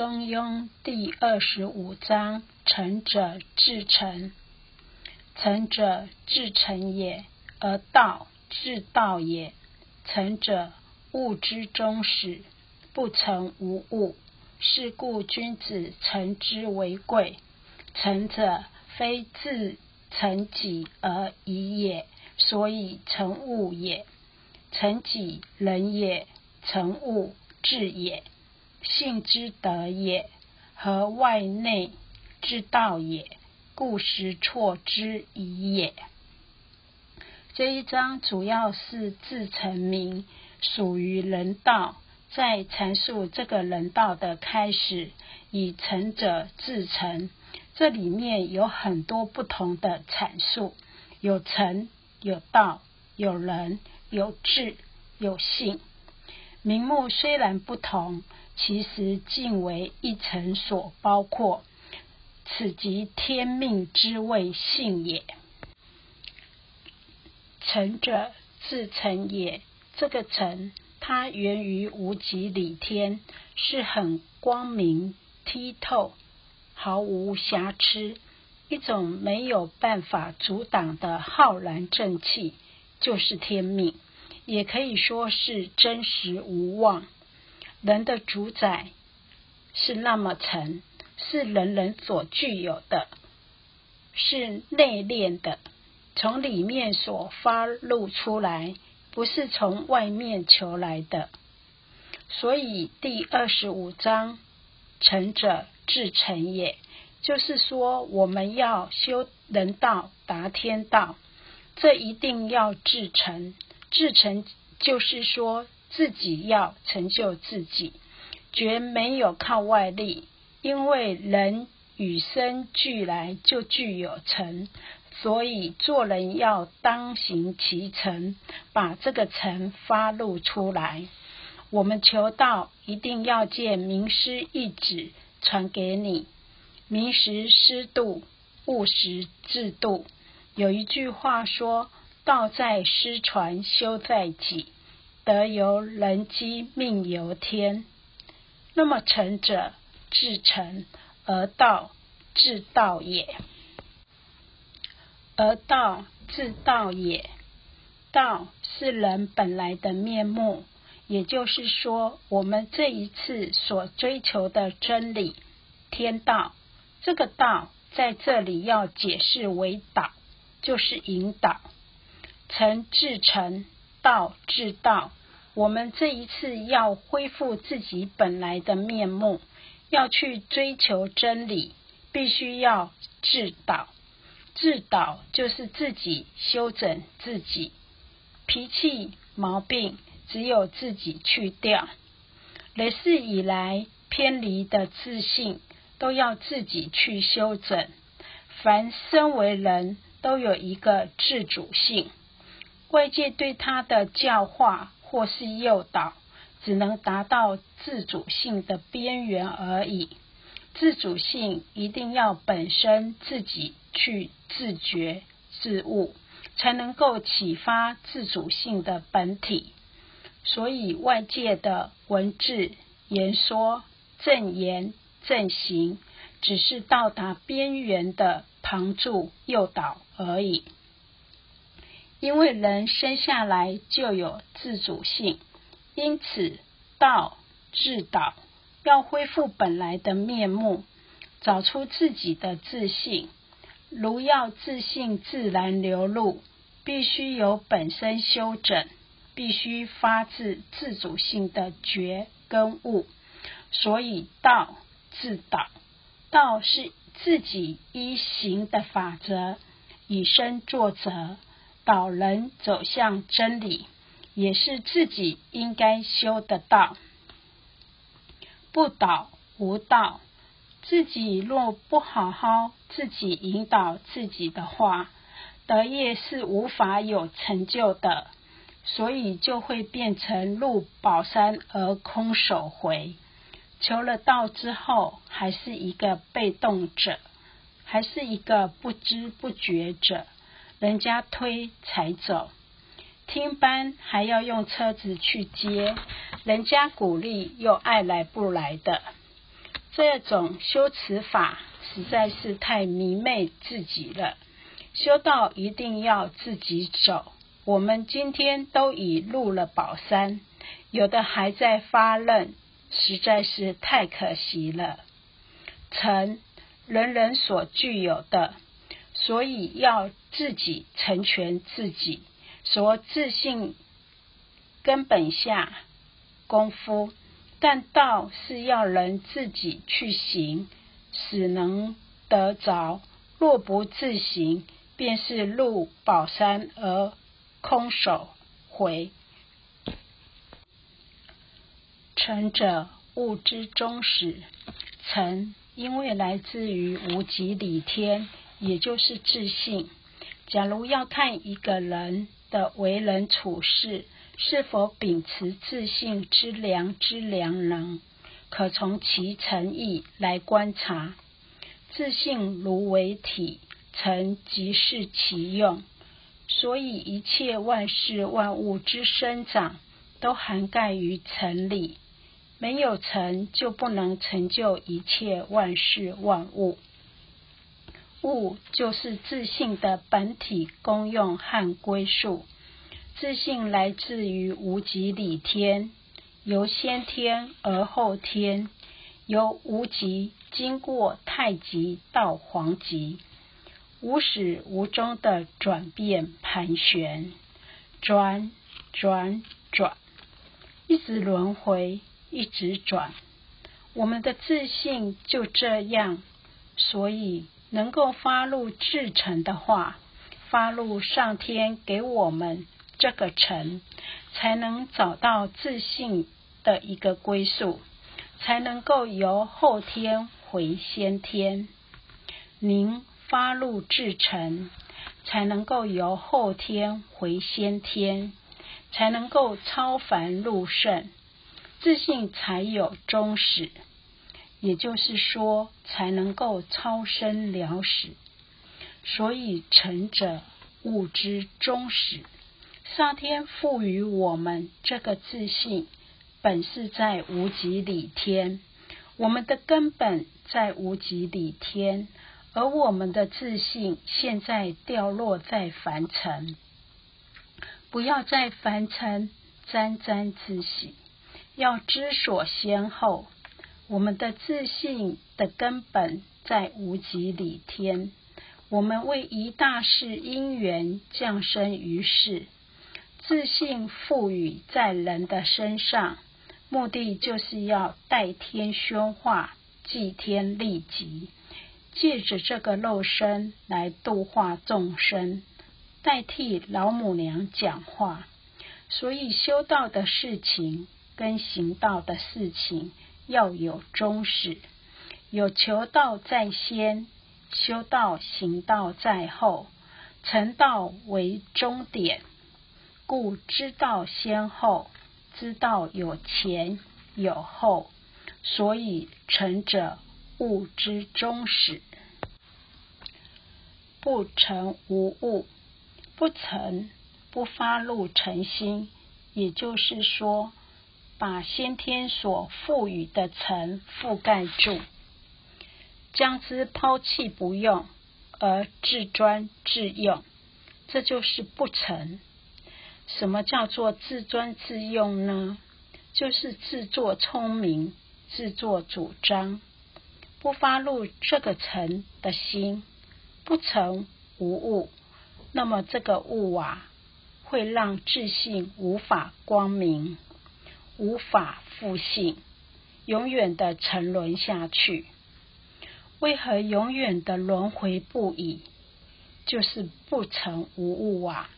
中庸第二十五章：成者至诚。成者至诚也，而道至道也。成者，物之终始，不成无物。是故君子诚之为贵。成者，非自成己而已也，所以成物也。成己仁也，成物智也。性之德也，和外内之道也，故实错之矣也。这一章主要是自成名，属于人道，在阐述这个人道的开始，以成者自成。这里面有很多不同的阐述，有成，有道，有人，有智，有性。名目虽然不同，其实尽为一层所包括。此即天命之谓性也。成者自成也。这个成，它源于无极理天，是很光明剔透，毫无瑕疵，一种没有办法阻挡的浩然正气，就是天命。也可以说是真实无妄，人的主宰是那么沉，是人人所具有的，是内敛的，从里面所发露出来，不是从外面求来的。所以第二十五章，成者至诚也，就是说我们要修人道达天道，这一定要至诚。至诚就是说自己要成就自己，绝没有靠外力。因为人与生俱来就具有诚，所以做人要当行其诚，把这个诚发露出来。我们求道一定要借名师一指传给你，名实师度，务实自度。有一句话说。道在师传，修在己，德由人机，命由天。那么成者至诚，而道至道也。而道至道也，道是人本来的面目，也就是说，我们这一次所追求的真理，天道，这个道在这里要解释为导，就是引导。诚至诚，道至道。我们这一次要恢复自己本来的面目，要去追求真理，必须要自导。自导就是自己修整自己，脾气毛病只有自己去掉。累世以来偏离的自信，都要自己去修整。凡身为人都有一个自主性。外界对他的教化或是诱导，只能达到自主性的边缘而已。自主性一定要本身自己去自觉自悟，才能够启发自主性的本体。所以外界的文字、言说、正言、正行，只是到达边缘的旁助诱导而已。因为人生下来就有自主性，因此道至导要恢复本来的面目，找出自己的自信。如要自信自然流露，必须有本身修整，必须发自自主性的觉跟悟。所以道自导，道是自己依行的法则，以身作则。导人走向真理，也是自己应该修的道。不导无道，自己若不好好自己引导自己的话，德业是无法有成就的。所以就会变成入宝山而空手回。求了道之后，还是一个被动者，还是一个不知不觉者。人家推才走，听班还要用车子去接，人家鼓励又爱来不来的。这种修辞法实在是太迷昧自己了。修道一定要自己走。我们今天都已入了宝山，有的还在发愣，实在是太可惜了。成，人人所具有的，所以要自己成全自己。所自信根本下功夫，但道是要人自己去行，使能得着。若不自行，便是入宝山而空手回。成者，物之终始。成，因为来自于无极理天，也就是自信。假如要看一个人的为人处事是否秉持自信之良知良能，可从其诚意来观察。自信如为体。诚即是其用，所以一切万事万物之生长，都涵盖于诚里。没有成就不能成就一切万事万物。物就是自信的本体功用和归宿。自信来自于无极理天，由先天而后天，由无极经过太极到黄极。无始无终的转变盘旋，转转转，一直轮回，一直转。我们的自信就这样，所以能够发入至诚的话，发入上天给我们这个诚，才能找到自信的一个归宿，才能够由后天回先天。您。发入至诚，才能够由后天回先天，才能够超凡入圣，自信才有终始，也就是说，才能够超生了死。所以，成者物之终始。上天赋予我们这个自信，本是在无极里天，我们的根本在无极里天。而我们的自信现在掉落在凡尘，不要在凡尘沾沾自喜，要知所先后。我们的自信的根本在无极里天，我们为一大事因缘降生于世，自信赋予在人的身上，目的就是要代天宣化，祭天利己。借着这个肉身来度化众生，代替老母娘讲话。所以修道的事情跟行道的事情要有终始，有求道在先，修道行道在后，成道为终点。故知道先后，知道有前有后，所以成者。物之终始，不成无物，不成不发露诚心，也就是说，把先天所赋予的尘覆盖住，将之抛弃不用，而自专自用，这就是不成。什么叫做自专自用呢？就是自作聪明，自作主张。不发入这个尘的心，不成无物，那么这个物啊，会让自信无法光明，无法复性，永远的沉沦下去。为何永远的轮回不已？就是不成无物啊！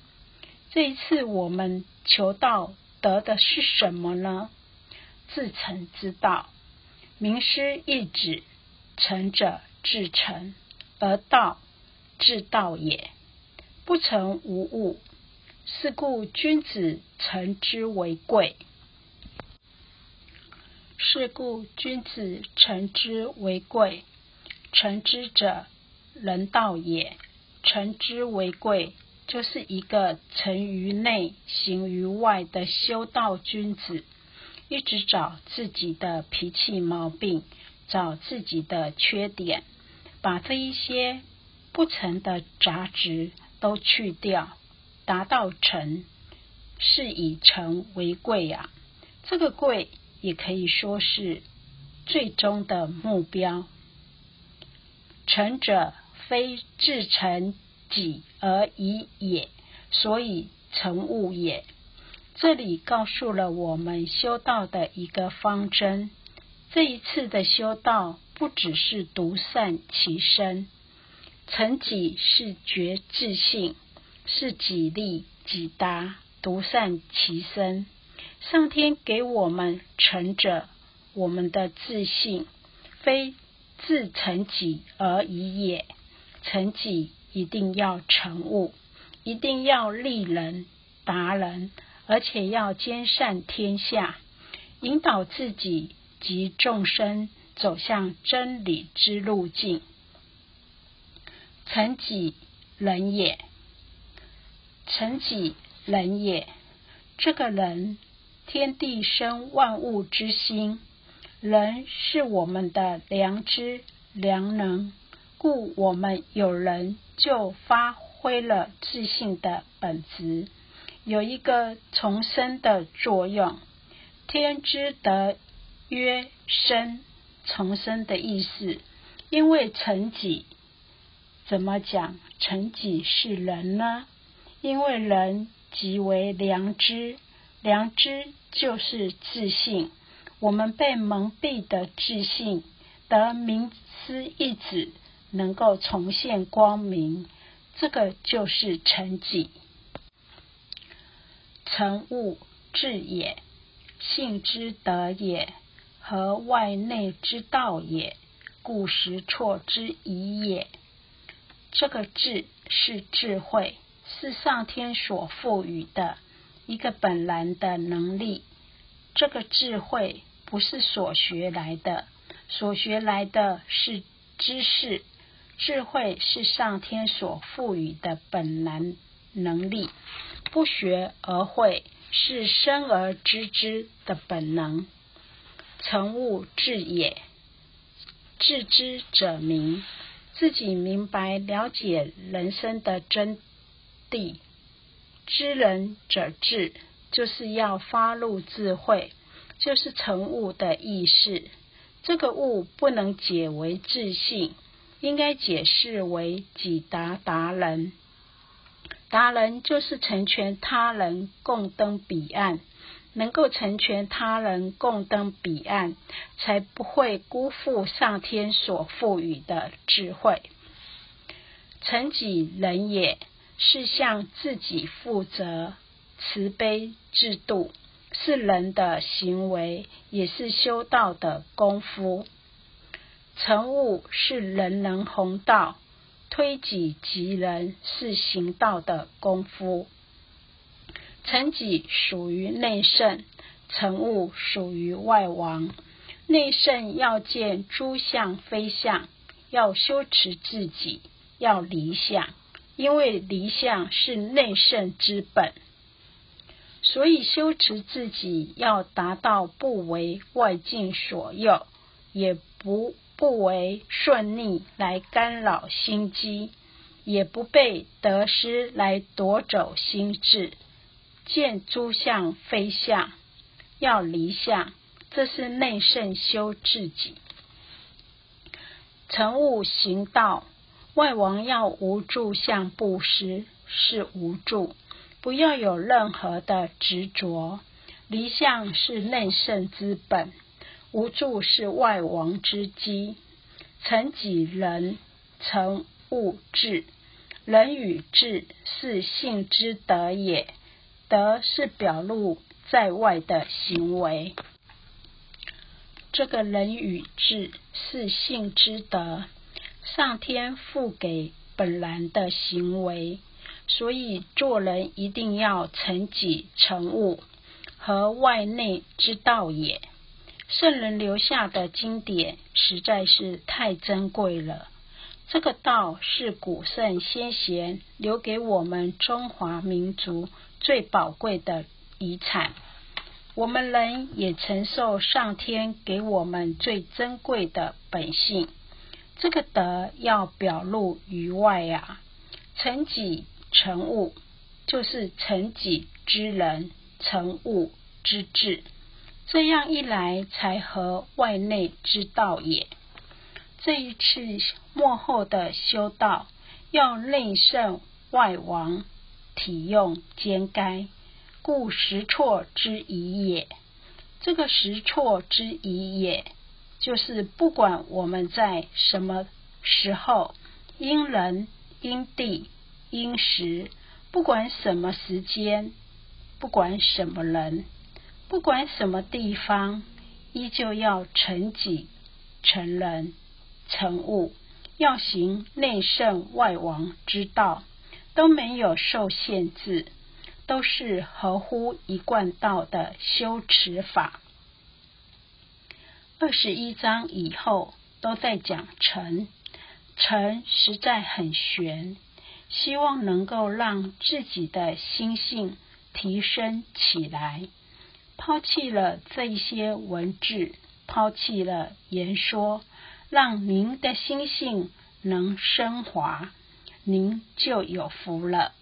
这一次我们求道得的是什么呢？自成之道，名师一指。成者至诚，而道至道也。不成无物，是故君子诚之为贵。是故君子诚之为贵。诚之者，人道也。诚之为贵，就是一个诚于内、行于外的修道君子，一直找自己的脾气毛病。找自己的缺点，把这一些不成的杂质都去掉，达到成，是以成为贵呀。这个贵也可以说是最终的目标。成者非自成己而已也，所以成物也。这里告诉了我们修道的一个方针。这一次的修道，不只是独善其身，成己是觉自性，是己利己达，独善其身。上天给我们成者，我们的自信非自成己而已也。成己一定要成物，一定要利人达人，而且要兼善天下，引导自己。及众生走向真理之路径，成己人也，成己人也。这个人，天地生万物之心，人是我们的良知良能，故我们有人就发挥了自信的本质，有一个重生的作用。天之德。曰生重生的意思，因为成己怎么讲？成己是人呢？因为人即为良知，良知就是自信。我们被蒙蔽的自信，得明思一指，能够重现光明，这个就是成己。成物智也，性之德也。和外内之道也，故实错之疑也。这个智是智慧，是上天所赋予的一个本来的能力。这个智慧不是所学来的，所学来的是知识，智慧是上天所赋予的本来能力。不学而会，是生而知之的本能。成物智也，智之者明，自己明白了解人生的真谛。知人者智，就是要发露智慧，就是成物的意识。这个物不能解为自信，应该解释为己达达人。达人就是成全他人，共登彼岸。能够成全他人共登彼岸，才不会辜负上天所赋予的智慧。成己人也是向自己负责，慈悲制度是人的行为，也是修道的功夫。成物是人人弘道，推己及人是行道的功夫。成己属于内圣，成物属于外王。内圣要见诸相非相，要修持自己，要理想，因为离相是内圣之本。所以修持自己要达到不为外境所诱，也不不为顺逆来干扰心机，也不被得失来夺走心智。见诸相非相，要离相，这是内圣修自己。成物行道，外王要无助相布施，是无助，不要有任何的执着。离相是内圣之本，无助是外王之基。成己人，成物智，人与智是性之德也。德是表露在外的行为，这个人与智是性之德，上天赋给本然的行为，所以做人一定要成己成物和外内之道也。圣人留下的经典实在是太珍贵了，这个道是古圣先贤留给我们中华民族。最宝贵的遗产，我们人也承受上天给我们最珍贵的本性。这个德要表露于外啊，成己成物，就是成己之人，成物之智。这样一来，才合外内之道也。这一次末后的修道，要内圣外王，体用兼该，故实错之疑也。这个实错之疑也，就是不管我们在什么时候，因人因地因时，不管什么时间，不管什么人，不管什么地方，依旧要成己成人。成物要行内圣外王之道，都没有受限制，都是合乎一贯道的修持法。二十一章以后都在讲成，成实在很玄，希望能够让自己的心性提升起来，抛弃了这一些文字，抛弃了言说。让您的心性能升华，您就有福了。